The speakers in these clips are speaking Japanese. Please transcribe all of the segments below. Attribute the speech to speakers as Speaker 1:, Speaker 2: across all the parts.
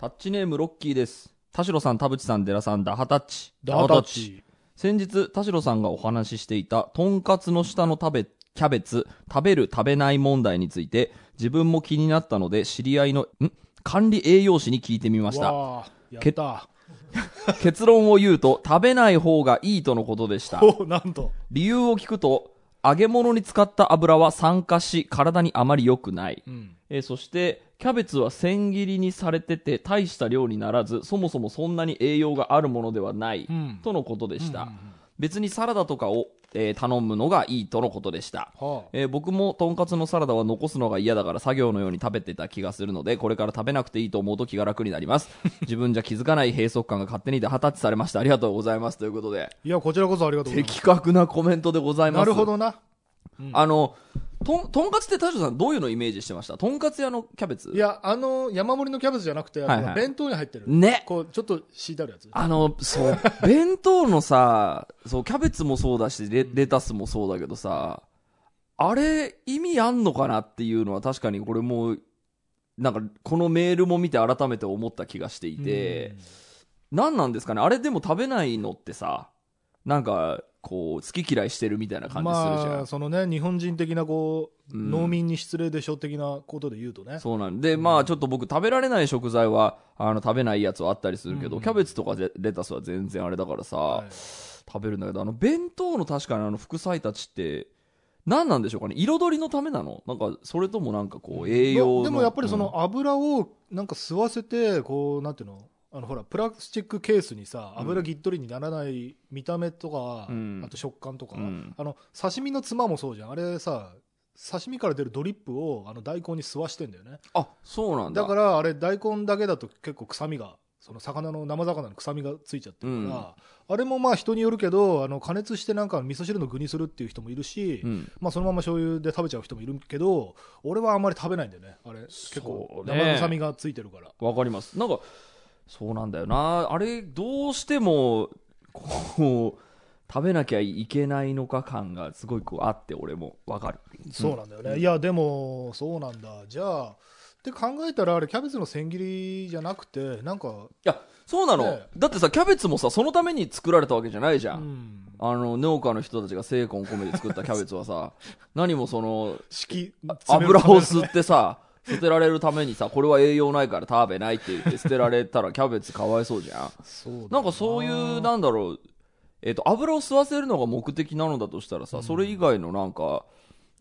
Speaker 1: タッチネームロッキーです。田代さん、田淵さん、寺さん、ダハタッチ。
Speaker 2: ダータッチ。
Speaker 1: 先日、田代さんがお話ししていた、とんかつの下の食べ、キャベツ、食べる食べない問題について、自分も気になったので、知り合いの、ん？管理栄養士に聞いてみました。
Speaker 2: やった。
Speaker 1: 結論を言うと、食べない方がいいとのことでした。
Speaker 2: おなんと。
Speaker 1: 理由を聞くと、揚げ物に使った油は酸化し、体にあまり良くない。
Speaker 2: うん。
Speaker 1: えーそして、キャベツは千切りにされてて、大した量にならず、そもそもそんなに栄養があるものではない、
Speaker 2: うん
Speaker 1: とのことでした。
Speaker 2: うんうん
Speaker 1: 別にサラダとかを、えー頼むのがいいとのことでした。
Speaker 2: はあ。
Speaker 1: えー僕もとんかつのサラダは残すのが嫌だから作業のように食べてた気がするので、これから食べなくていいと思うと気が楽になります。自分じゃ気づかない閉塞感が勝手にでハタッチされました。ありがとうございます。ということで、
Speaker 2: いや、こちらこそありがとうございま
Speaker 1: 的確なコメントでござい
Speaker 2: す。
Speaker 1: ます。
Speaker 2: なるほどな。
Speaker 1: あの、とん、とんかつって田代さんどういうのをイメージしてました？とんかつ屋のキャベツ？
Speaker 2: いや、あの、山盛りのキャベツじゃなくて、
Speaker 1: はいはい
Speaker 2: 弁当に入ってる。
Speaker 1: ね。
Speaker 2: こう、ちょっと敷いてあるやつ。
Speaker 1: あの、そう、弁当のさ、そう、キャベツもそうだし、レレタスもそうだけどさ、あれ、意味あんのかなっていうのは確かにこれもう、なんか、このメールも見て改めて思った気がしていて、何なんですかね？あれでも食べないのってさ、なんか、こう、好き嫌いしてるみたいな感じするじゃん。
Speaker 2: まあ、そのね、日本人的なこう、
Speaker 1: うん。
Speaker 2: 農民に失礼でしょ的なことで言うとね。
Speaker 1: そうなんで、まあちょっと僕食べられない食材は、あの、食べないやつはあったりするけど、
Speaker 2: うん。
Speaker 1: キャベツとかレレタスは全然あれだからさ、
Speaker 2: はい。
Speaker 1: 食べるんだけど、あの、弁当の確かにあの、副菜たちって、何なんでしょうかね？彩りのためなの？なんか、それともなんかこう、栄養の。
Speaker 2: でもやっぱりそ
Speaker 1: うん。
Speaker 2: の油をなんか吸わせて、こう、なんていうの？あのほらプラスチックケースにさ油ぎっとりにならない見た目とか、
Speaker 1: うん。
Speaker 2: あと食感とか、
Speaker 1: うん。
Speaker 2: あの刺身のつまもそうじゃん。あれさ刺身から出るドリップをあの大根に吸わしてんだよね。
Speaker 1: あ、そうなんだ。
Speaker 2: だからあれ大根だけだと結構臭みがその魚の生魚の臭みがついちゃってるから、あれもまあ人によるけどあの加熱してなんか味噌汁の具にするっていう人もいるし、
Speaker 1: うん。
Speaker 2: まあ、そのまま醤油で食べちゃう人もいるけど俺はあんまり食べないんだよね。あれ結構生臭みがついてるから、
Speaker 1: わかります。なんか、そうなんだよな。あれ、どうしても、こう、食べなきゃいけないのか感がすごいこうあって、俺もわかる。
Speaker 2: そうなんだよね、いやでもそうなんだじゃあって考えたらあれキャベツの千切りじゃなくてなんか、
Speaker 1: いや、そうなの。
Speaker 2: ね
Speaker 1: だってさ、キャベツもさ、そのために作られたわけじゃないじゃ。
Speaker 2: うんん、
Speaker 1: あの、農家の人たちが精魂込めて作ったキャベツはさ、何もその、油を吸ってさ、捨てられるためにさ、これは栄養ないから食べないって言って捨てられたらキャベツかわいそうじゃん。
Speaker 2: そう
Speaker 1: な。んかそういう、なんだろう、えっ、と、油を吸わせるのが目的なのだとしたらさ、それ以外のなんか、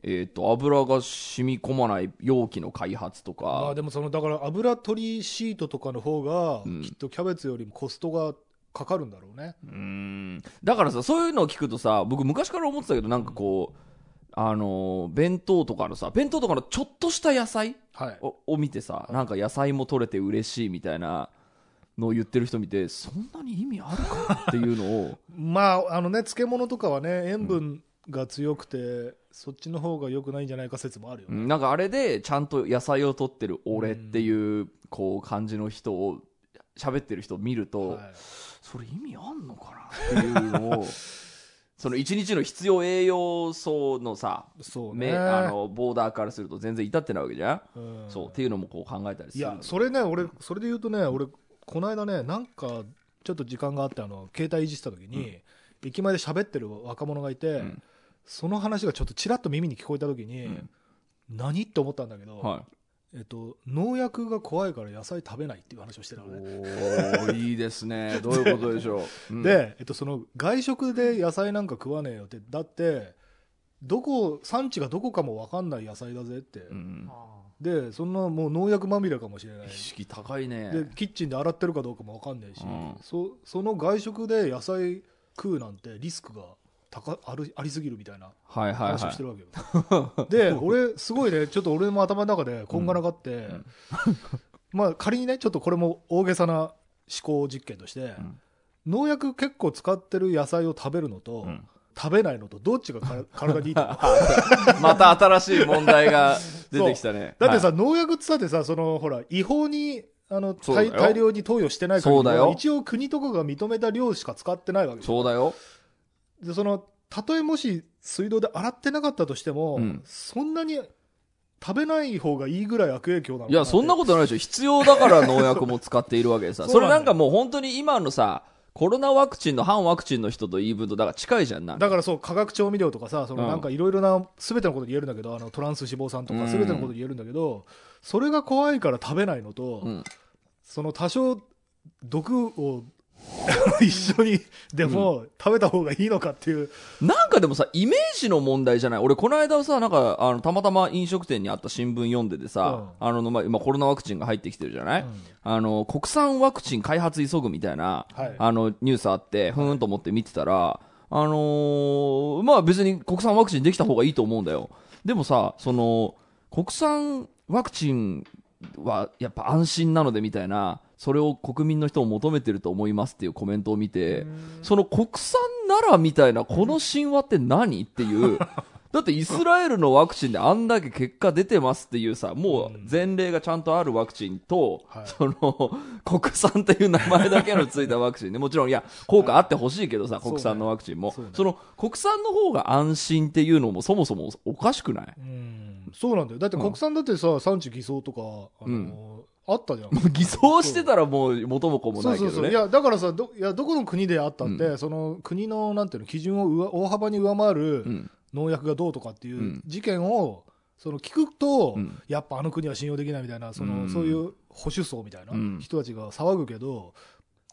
Speaker 1: えっ、と、油が染み込まない容器の開発とか、
Speaker 2: まあでもそのだから油取りシートとかの方が、
Speaker 1: うん。
Speaker 2: きっとキャベツよりもコストがかかるんだろうね、
Speaker 1: うーん。だからさ、そういうのを聞くとさ、僕昔から思ってたけど、なんかこう、あのー弁当とかのさ、弁当とかのちょっとした野菜
Speaker 2: はい
Speaker 1: をを見てさ、なんか野菜も取れて嬉しいみたいなのを言ってる人見て、そんなに意味あるかなっていうのを、
Speaker 2: まああのね漬物とかはね塩分が強くて、そっちの方が良くないんじゃないか説もあるよね、
Speaker 1: うんなんかあれでちゃんと野菜を取ってる俺っていう、こう感じの人を、喋ってる人を見ると、
Speaker 2: はい。
Speaker 1: それ意味あんのかなっていうのを、その一日の必要栄養素のさ、
Speaker 2: そうね。
Speaker 1: めあのボーダーからすると全然至ってないわけじゃん、
Speaker 2: うん。
Speaker 1: そうっていうのもこう考えたりする
Speaker 2: いやそれね俺それで言うとね俺この間ねなんかちょっと時間があってあの携帯いじってた時に、駅前で喋ってる若者がいて、
Speaker 1: ん。
Speaker 2: その話がちょっとちらっと耳に聞こえた時に、
Speaker 1: ん。
Speaker 2: 何？って思ったんだけど、
Speaker 1: は
Speaker 2: えっと、農薬が怖いから野菜食べないっていう話をしてた
Speaker 1: い、
Speaker 2: のね、
Speaker 1: おーいいですね。どういうことでしょう、うん。
Speaker 2: で、えっと、その外食で野菜なんか食わねえよって。だってどこ産地がどこかも分かんない野菜だぜって、
Speaker 1: うん。
Speaker 2: でそんなもう農薬まみれかもしれない。
Speaker 1: 意識高いね。
Speaker 2: でキッチンで洗ってるかどうかも分かんないし、
Speaker 1: うん。
Speaker 2: そその外食で野菜食うなんてリスクが高あるありすぎるみたいな
Speaker 1: はいはいは
Speaker 2: 話をしてるわけよ、で俺すごいねちょっと俺も頭の中でこんがらがって、
Speaker 1: ん。
Speaker 2: まあ仮にねちょっとこれも大げさな思考実験として、
Speaker 1: ん。
Speaker 2: 農薬結構使ってる野菜を食べるのと、
Speaker 1: ん。
Speaker 2: 食べないのとどっちがから体にいい
Speaker 1: また新しい問題が出てきたね。
Speaker 2: だってさ、
Speaker 1: はい。
Speaker 2: 農薬ってさってさそのほら違法にあの大大量に投与してない限り
Speaker 1: そうだよ。
Speaker 2: は一応国とかが認めた量しか使ってないわけ
Speaker 1: そうだよ
Speaker 2: でそのたとえもし水道で洗ってなかったとしても、
Speaker 1: うん
Speaker 2: そんなに食べない方がいいぐらい悪影響なのか
Speaker 1: いや、そんなことないでしょ。必要だから農薬も使っているわけでさ。
Speaker 2: そうなんだよ
Speaker 1: それなんかもう本当に今のさ、コロナワクチンの反ワクチンの人と言い分と、だから近いじゃん、なんか。
Speaker 2: だからそう化学調味料とかさその
Speaker 1: うん
Speaker 2: なんかいろいろな全てのことで言えるんだけどあのトランス脂肪酸とか
Speaker 1: うん
Speaker 2: 全てのことで言えるんだけど、それが怖いから食べないのと、
Speaker 1: うん。
Speaker 2: その多少毒を 一緒にでも食べた方がいいのかっていう、
Speaker 1: なんかでもさ、イメージの問題じゃない？俺、この間さ、なんか、あの、たまたま飲食店にあった新聞読んでてさ、あの、まあ、今コロナワクチンが入ってきてるじゃない、
Speaker 2: うん。
Speaker 1: あの、国産ワクチン開発急ぐみたいな、
Speaker 2: はい。
Speaker 1: あの、ニュースあって、ふーんと思って見てたら、あのーまあ別に国産ワクチンできた方がいいと思うんだよ。でもさ、その、国産ワクチンはやっぱ安心なのでみたいな、それを国民の人も求めてると思いますっていうコメントを見て、その国産ならみたいな、この神話って何っていう、だってイスラエルのワクチンであんだけ結果出てますっていうさ、もう前例がちゃんとあるワクチンと、
Speaker 2: はい。
Speaker 1: その、国産っていう名前だけのついたワクチンね。もちろん、いや、効果あってほしいけどさ、
Speaker 2: そうね。
Speaker 1: 国産のワクチンも。
Speaker 2: そうね。
Speaker 1: その、国産の方が安心っていうのもそもそもおかしくない？
Speaker 2: うん。そうなんだよ。だって国産だってさ産地偽装とかあの、
Speaker 1: うん
Speaker 2: あったじゃん。
Speaker 1: もう偽装してたらもう元も子も
Speaker 2: そうそうそう。い
Speaker 1: ないけどね。
Speaker 2: やだからさどいやどこの国であったって、
Speaker 1: う
Speaker 2: その国のなんていうの基準を上大幅に上回る
Speaker 1: うん。
Speaker 2: 農薬がどうとかっていううん。事件をその聞くと、
Speaker 1: うん。
Speaker 2: やっぱあの国は信用できないみたいなその、
Speaker 1: うん。
Speaker 2: そういう保守層みたいな
Speaker 1: うん。
Speaker 2: 人たちが騒ぐけど、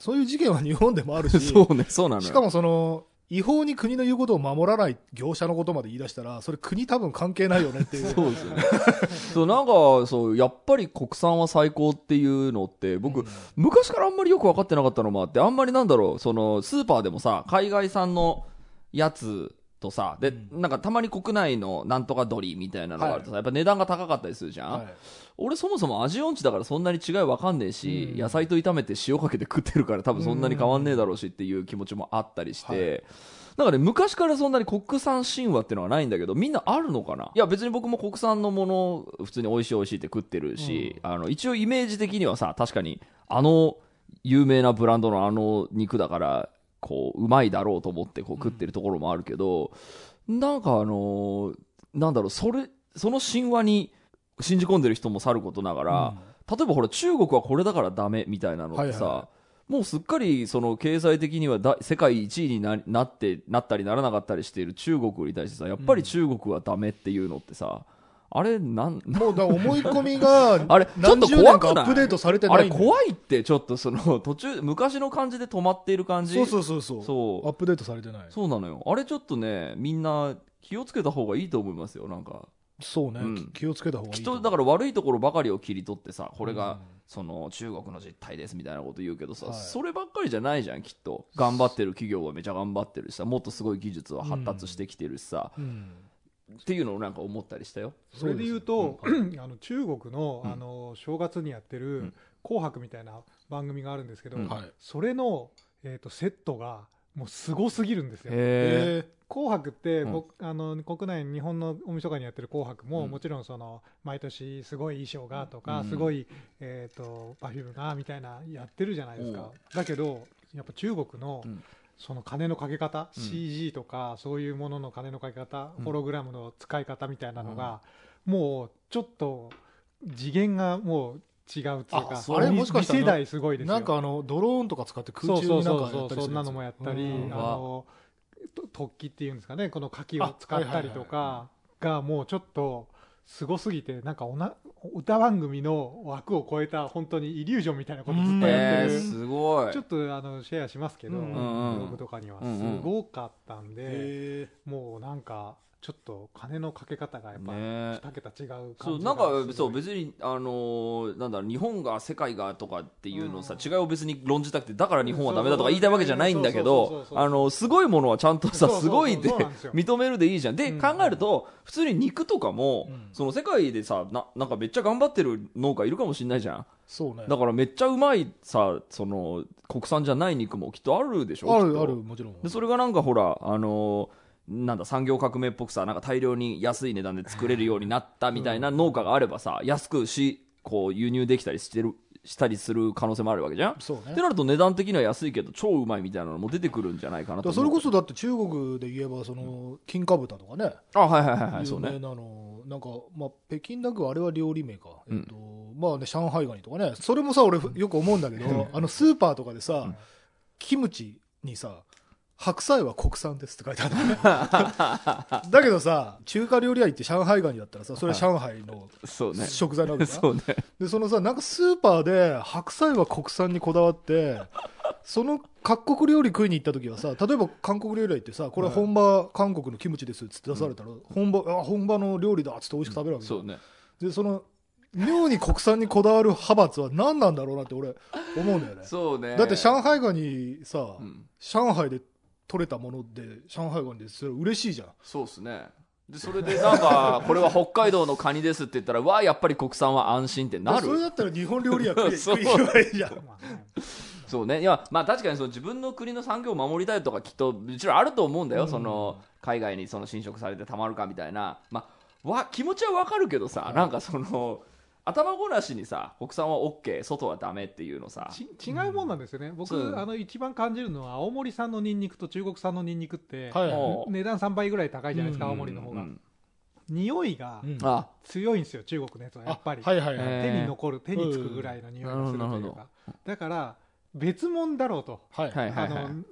Speaker 2: そういう事件は日本でもあるし
Speaker 1: そうね、そうなのよ。
Speaker 2: しかもその違法に国の言うことを守らない業者のことまで言い出したらそれ国多分関係ないよねっていう
Speaker 1: そうですよね。そう、なんか、そう、やっぱり国産は最高っていうのって、僕、
Speaker 2: うん
Speaker 1: 昔からあんまりよく分かってなかったのもあって、あんまりなんだろう、その、スーパーでもさ、海外産のやつとさ、で、
Speaker 2: う
Speaker 1: なんかたまに国内のなんとか鳥みたいなのがあるとさ、やっぱ値段が高かったりするじゃん、
Speaker 2: はい。
Speaker 1: 俺そもそも味音痴だからそんなに違い分かんねえし、
Speaker 2: うん。
Speaker 1: 野菜と炒めて塩かけて食ってるから多分そんなに変わんねえだろうしっていう気持ちもあったりして、なんかね、昔からそんなに国産神話っていうのはないんだけど、みんなあるのかな？いや、別に僕も国産のもの、普通に美味しい美味しいって食ってるし、あの、一応イメージ的にはさ、確かに、あの、有名なブランドのあの肉だから、こう、うまいだろうと思ってこう食ってるところもあるけど、なんかあのーなんだろう、それ、その神話に信じ込んでる人もさることながら、例えばほら、中国はこれだからダメみたいなのってさ、
Speaker 2: はいは
Speaker 1: もうすっかりその経済的にはだ世界一位にななってなったりならなかったりしている中国に対してさやっぱり中国はダメっていうのってさ、あれなん
Speaker 2: もうだ思い込みが
Speaker 1: あれちょっと怖くない？
Speaker 2: かアップデートされて
Speaker 1: あれ
Speaker 2: ないんだよ。
Speaker 1: 怖いってちょっとその途中昔の感じで止まっている感じ？
Speaker 2: そうそうそうそう。
Speaker 1: そう。
Speaker 2: アップデートされてない。
Speaker 1: そうなのよ。あれちょっとねみんな気をつけた方がいいと思いますよなんか。
Speaker 2: そうね、
Speaker 1: うん。
Speaker 2: き気をつけた方がいい
Speaker 1: きっ
Speaker 2: と
Speaker 1: だから悪いところばかりを切り取ってさこれが、
Speaker 2: うん。
Speaker 1: その中国の実態ですみたいなこと言うけどさ、
Speaker 2: はい。
Speaker 1: そればっかりじゃないじゃんきっと。頑張ってる企業はめちゃ頑張ってるしさもっとすごい技術は発達してきてるしさ、
Speaker 2: うん
Speaker 1: っていうのをなんか思ったりしたよ。
Speaker 3: それで言うと、
Speaker 2: そう
Speaker 3: あの中国の
Speaker 1: うん。
Speaker 3: あの正月にやって
Speaker 1: う
Speaker 3: る
Speaker 1: ん「
Speaker 3: 紅白」みたいな番組があるんですけど、それの、えー、とセットがもうすごすぎるんですよ。紅白って、
Speaker 1: うん。
Speaker 3: こあの国内日本の大晦日にやってる紅白も、
Speaker 1: うん。
Speaker 3: もちろんその毎年すごい衣装がとか、
Speaker 1: うん。
Speaker 3: すごい、えー、とパフュームがみたいなやってるじゃないですか、だけどやっぱ中国の、
Speaker 1: うん
Speaker 3: その金のかけ方、
Speaker 1: うん。
Speaker 3: CG とかそういうものの金のかけ方、
Speaker 1: うん。
Speaker 3: ホログラムの使い方みたいなのが、もうちょっと次元がもう違うっていうか
Speaker 2: あそれもしかした
Speaker 3: 世代すごいですよ。
Speaker 2: なんかあのドローンとか使って空中になんかやったり
Speaker 3: そんなのもやったり、
Speaker 2: うん。
Speaker 3: あのと突起っていうんですかねこの火器を使ったりと
Speaker 2: あ
Speaker 3: かがもうちょっとすごすぎてなんかおな歌番組の枠を超えた本当にイリュージョンみたいなことずっとや
Speaker 1: えー、
Speaker 3: ってる、
Speaker 1: すごい。
Speaker 3: ちょっとあのシェアしますけど、
Speaker 2: うん
Speaker 3: ブ
Speaker 1: うん。
Speaker 3: ログとかには。
Speaker 1: うん
Speaker 3: すごかったんで、
Speaker 2: へ
Speaker 3: もうなんかちょっと金のかけ方がやっぱ
Speaker 1: ね。
Speaker 3: 2桁違う感じが
Speaker 1: そうなんかそう別にあのーなんだろう日本が世界がとかっていうのをさ、違いを別に論じたくてだから日本はダメだとか言いたいわけじゃないんだけどあのすごいものはちゃんとさすごいで認めるでいいじゃん。で、
Speaker 3: うん。
Speaker 1: 考えると普通に肉とかも、
Speaker 2: うん。
Speaker 1: その世界でさななんかめっちゃ頑張ってる農家いるかもしれないじゃん。
Speaker 2: そうね。
Speaker 1: だからめっちゃうまいさその国産じゃない肉もきっとあるでしょ
Speaker 2: あるあるもちろん。
Speaker 1: でそれがなんかほらあのーなんだ産業革命っぽくさなんか大量に安い値段で作れるようになったみたいな農家があればさ安くしこう輸入できたりしてるしたりする可能性もあるわけじゃん？
Speaker 2: そうね。
Speaker 1: ってなると値段的には安いけど超うまいみたいなのも出てくるんじゃないかなと
Speaker 2: それこそだって中国で言えばその金華豚とかね。
Speaker 1: あはいはいはいはいそうね。
Speaker 2: なのなんか、まあ、北京ダックはあれは料理名か。
Speaker 1: うん。
Speaker 2: えっと、まあね、上海ガニとかね。それもさ、俺よく思うんだけど、あの、スーパーとかでさ、
Speaker 1: うん。
Speaker 2: キムチにさ、白菜は国産ですって書いてあるんだよね。だけどさ、中華料理屋行って上海ガニだったらさ、それは上海の
Speaker 1: そうね。
Speaker 2: 食材なわけだ
Speaker 1: そうね。
Speaker 2: で、そのさ、なんかスーパーで白菜は国産にこだわって、その各国料理食いに行った時はさ、例えば韓国料理屋行ってさ、これ本場韓国のキムチですっつって出されたら、本場、あ、本場の料理だっつって美味しく食べるわけ
Speaker 1: うね。
Speaker 2: で、その、妙に国産にこだわる派閥は何なんだろうなって俺思うんだよね。
Speaker 1: そうね。
Speaker 2: だって上海ガニさ、
Speaker 1: うん
Speaker 2: 上海で取れたもので、上海ガニでそれ嬉しいじゃん。
Speaker 1: そうですね。で、それでなんか、これは北海道のカニですって言ったら、わあ、やっぱり国産は安心ってなる。
Speaker 2: それだったら日本料理屋 食い
Speaker 1: そう
Speaker 2: 食いいいじゃん。
Speaker 1: そうね。いや、まあ確かにその自分の国の産業を守りたいとかきっと、もちろんあると思うんだよ。
Speaker 2: うん
Speaker 1: その、海外にその侵食されてたまるかみたいな。まあ、わ、気持ちはわかるけどさ、なんかその、頭ごなしにさ、国産は OK、外はダメっていうのさ。
Speaker 3: ち違うもんなんですよね、僕、
Speaker 1: そう。
Speaker 3: あの一番感じるのは、青森産のニンニクと中国産のニンニクって、
Speaker 2: はい
Speaker 3: 値段3倍ぐらい高いじゃないですか、
Speaker 2: うん。
Speaker 3: 青森の方が。
Speaker 1: うん
Speaker 3: 匂いが強いんですよ、中国のやつはやっぱり。
Speaker 2: あはいはいはい。
Speaker 1: えー
Speaker 3: 手に残る、手につくぐらいの匂いがするというか。だから、別物だろうと。
Speaker 2: はい
Speaker 1: はいはい
Speaker 3: あの、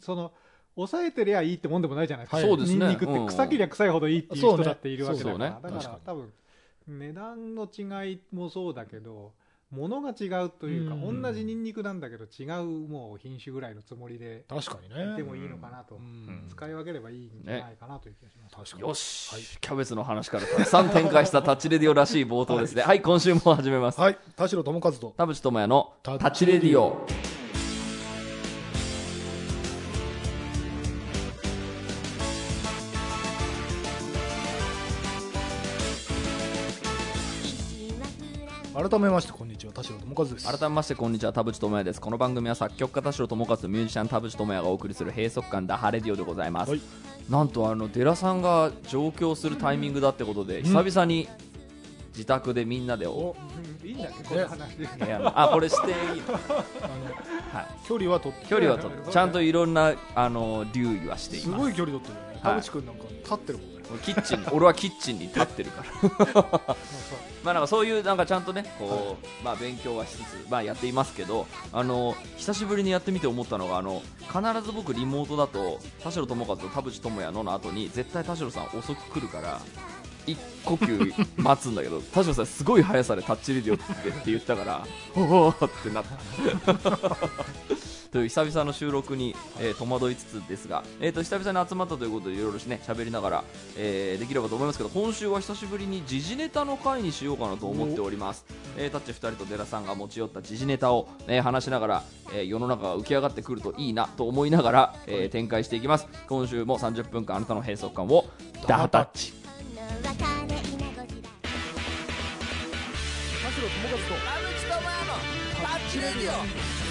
Speaker 3: その、抑えてりゃいいってもん。でもないじゃないですか。
Speaker 2: はい
Speaker 3: ニンニクって臭けりゃ臭いほどいいっていう人だっているわけだから。
Speaker 1: ね
Speaker 3: だか
Speaker 2: ら
Speaker 3: 多分、値段の違いもそうだけど、物が違うというか、
Speaker 2: うん
Speaker 3: 同じニンニクなんだけど違うもう品種ぐらいのつもりで
Speaker 2: 確かにね。
Speaker 3: でもいいのかなと、
Speaker 2: うん
Speaker 3: 使い分ければいいんじゃないかなという気がします。
Speaker 2: 確かに。
Speaker 1: よし、
Speaker 2: はい
Speaker 1: キャベツの話からたくさん展開したタッチレディオらしい冒頭ですね。はい、今週も始めます。
Speaker 2: はい。田代智和と。
Speaker 1: 田淵智也のタ
Speaker 2: タ
Speaker 1: ッチレディオ。
Speaker 2: 改めまして、こんにちは。田代智和です。
Speaker 1: 改めましてこんにちは田淵智也です。この番組は作曲家田代智和とミュージシャン田淵智也がお送りする閉塞感ダハレディオでございます、
Speaker 2: はい。
Speaker 1: なんとあのデラさんが上京するタイミングだってことで、
Speaker 2: ん。
Speaker 1: 久々に自宅でみんなでお
Speaker 3: いいんだっけ、この話。
Speaker 1: あこれしていい。の、はい、
Speaker 2: 距離はとって。
Speaker 1: 距離はとちゃんといろんなあの留意はしています。
Speaker 2: すごい距離取ってる田淵君なんか立ってるもんね。
Speaker 1: キッチン俺はキッチンに立ってるから。まあなんかそういうなんかちゃんとねこう、まあ勉強はしつつまあやっていますけどあの久しぶりにやってみて思ったのがあの必ず僕リモートだと田代智和と田淵智也のの後に絶対田代さん遅く来るから一呼吸待つんだけど 田代さんすごい速さでタッチレディオってって言ったから おおってなったという久々の収録に、えー戸惑いつつですが、えー、と久々に集まったということでいろいろね喋りながら、えーできればと思いますけど今週は久しぶりに時事ネタの回にしようかなと思っております、えータッチ2人とデラさんが持ち寄った時事ネタを、えー話しながら、えー世の中が浮き上がってくるといいなと思いながら、えー展開していきます。今週も30分間あなたの閉塞感をダハタッチ。
Speaker 2: 田代智和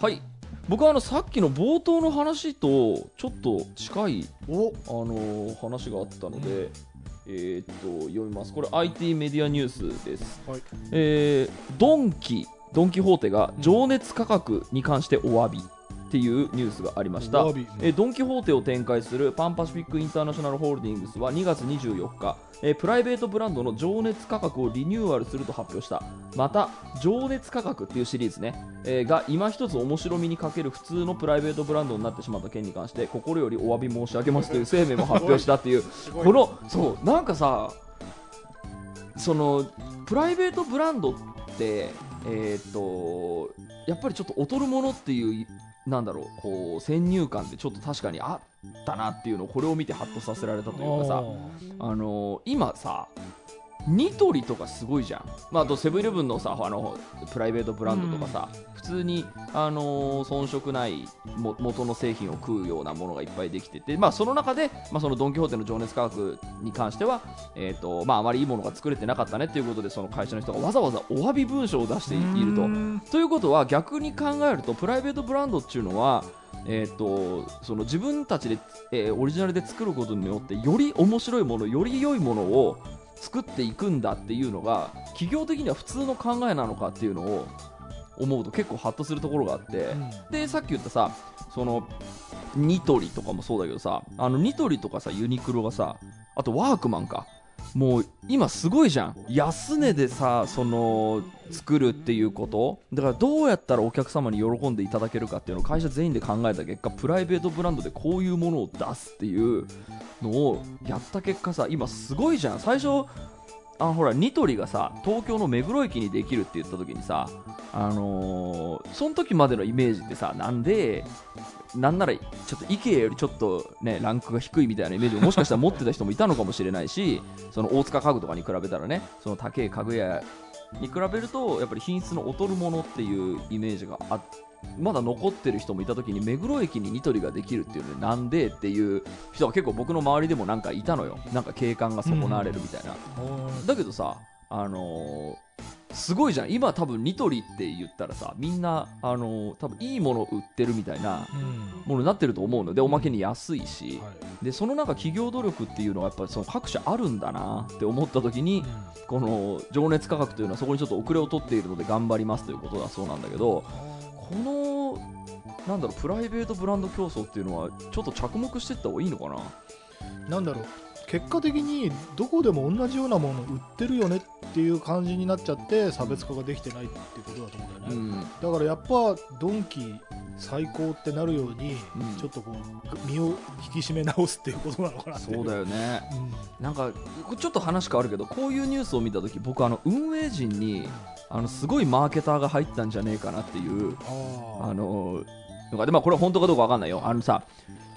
Speaker 1: はい。僕はあのさっきの冒頭の話とちょっと近いあのー話があったので、えーっと読みます。これ IT メディアニュースです、
Speaker 2: はい。
Speaker 1: えードンキドン・キホーテが情熱価格に関してお詫びっていうニュースがありました。えードン・キホーテを展開するパンパシフィック・インターナショナルホールディングスは2月24日、えープライベートブランドの情熱価格をリニューアルすると発表した。また情熱価格っていうシリーズね、えーが今一つ面白みに欠ける普通のプライベートブランドになってしまった件に関して心よりお詫び申し上げますという声明も発表したっていう。このそうなんかさそのプライベートブランドってえーっとやっぱりちょっと劣るものっていうなんだろうこう先入観でちょっと確かにあったなっていうのをこれを見てハッとさせられたというかさあの今さニトリとかすごいじゃん、まあ、あとセブンイレブンのさあのプライベートブランドとかさ、普通に、あのー遜色ないも元の製品を食うようなものがいっぱいできてて、まあ、その中で、まあ、そのドン・キホーテの情熱価格に関しては、えーとまあ、あまりいいものが作れてなかったねということでその会社の人がわざわざお詫び文書を出していると。ということは逆に考えるとプライベートブランドっていうのは、えー、とその自分たちで、えーオリジナルで作ることによってより面白いものより良いものを作っていくんだっていうのが企業的には普通の考えなのかっていうのを思うと結構ハッとするところがあって、でさっき言ったさそのニトリとかもそうだけどさあのニトリとかさユニクロがさあとワークマンかもう今すごいじゃん。安値でさその作るっていうこと。だからどうやったらお客様に喜んでいただけるかっていうのを会社全員で考えた結果プライベートブランドでこういうものを出すっていうのをやった結果さ今すごいじゃん。最初あほらニトリがさ東京の目黒駅にできるって言った時にさあのーその時までのイメージってさなんでなんならちょっと IKEA よりちょっとねランクが低いみたいなイメージをもしかしたら持ってた人もいたのかもしれないし その大塚家具とかに比べたらねその高い家具屋に比べるとやっぱり品質の劣るものっていうイメージがあまだ残ってる人もいた時に目黒駅にニトリができるっていうのでなんでっていう人が結構僕の周りでもなんかいたのよ。なんか景観が損なわれるみたいな、だけどさあのーすごいじゃん。今多分ニトリって言ったらさみんな、あのー多分いいもの売ってるみたいな
Speaker 2: うん。
Speaker 1: ものになってると思うの。でおまけに安いし、
Speaker 2: はい。
Speaker 1: でそのなんか企業努力っていうのはやっぱりその各社あるんだなって思った時にこの情熱価格というのはそこにちょっと遅れを取っているので頑張りますということだそうなんだけどこのなんだろうプライベートブランド競争っていうのはちょっと着目していった方がいいのかな？
Speaker 2: なんだろう。結果的にどこでも同じようなもの売ってるよねっていう感じになっちゃって差別化ができてないっていうことだと思うんだよね、
Speaker 1: うん。
Speaker 2: だからやっぱドンキ最高ってなるように、
Speaker 1: うん。
Speaker 2: ちょっとこう身を引き締め直すっていうことなのかなって。い
Speaker 1: そうだよね。
Speaker 2: うん。
Speaker 1: なんかちょっと話変わるけどこういうニュースを見た時僕あの運営陣にあのすごいマーケターが入ったんじゃねえかなっていう
Speaker 2: あ
Speaker 1: あののがでまあこれは本当かどうかわかんないよ。あのさ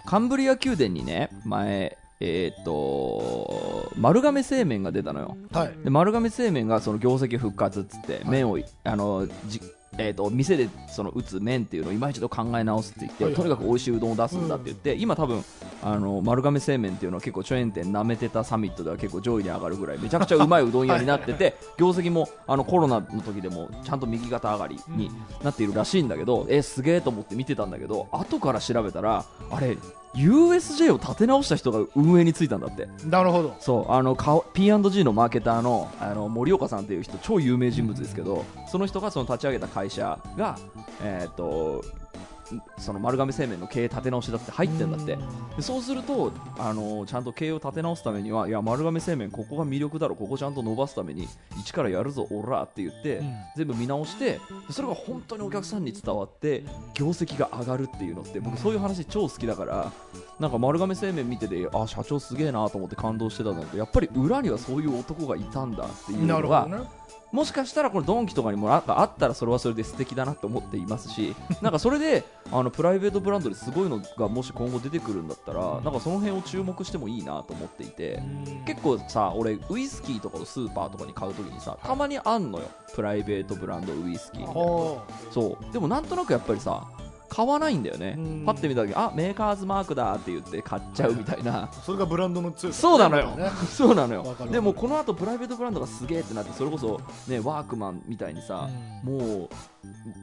Speaker 1: カンブリア宮殿にね前えーっと丸亀製麺が出たのよ。
Speaker 2: あはい。
Speaker 1: で丸亀製麺がその業績復活っつって麺を、あのじえー、と店でその打つ麺っていうのを今一度考え直すって言って、
Speaker 2: はいはい。
Speaker 1: とにかく美味しいうどんを出すんだって言って、今多分あの丸亀製麺っていうのは結構チェーン店なめてたサミットでは結構上位に上がるぐらいめちゃくちゃうまいうどん屋になってて 業績もあのコロナの時でもちゃんと右肩上がりになっているらしいんだけど、えすげえと思って見てたんだけど後から調べたらあれ USJ を立て直した人が運営についたんだって。
Speaker 2: なるほど。
Speaker 1: そうあのか P&G のマーケターのあの森岡さんっていう人超有名人物ですけどその人がその立ち上げた会社が、えー、とその丸亀製麺の経営立て直しだって入ってんだって。でそうするとあのちゃんと経営を立て直すためにはいや丸亀製麺ここが魅力だろここちゃんと伸ばすために一からやるぞオラって言って、
Speaker 2: うん。
Speaker 1: 全部見直してそれが本当にお客さんに伝わって業績が上がるっていうのって僕そういう話超好きだからなんか丸亀製麺見ててあ社長すげえなと思って感動してたんだけどやっぱり裏にはそういう男がいたんだっていう
Speaker 2: な
Speaker 1: のが、
Speaker 2: ね。
Speaker 1: もしかしたらこのドンキとかにもなんかあったらそれはそれで素敵だなと思っていますし なんかそれであのプライベートブランドですごいのがもし今後出てくるんだったらなんかその辺を注目してもいいなと思っていて。結構さ俺ウイスキーとかをスーパーとかに買うときにさたまにあんのよ。プライベートブランドウイスキーみたいな
Speaker 2: あ
Speaker 1: そう。でもなんとなくやっぱりさ買わないんだよね。
Speaker 2: うん。
Speaker 1: パッて見た時あメーカーズマークだって言って買っちゃうみたいな。
Speaker 2: あ それがブランドの強さ。
Speaker 1: そうなのよ。
Speaker 2: ね。
Speaker 1: そうなのよ。でもこの後プライベートブランドがすげえってなってそれこそねワークマンみたいにさ
Speaker 2: うん。
Speaker 1: も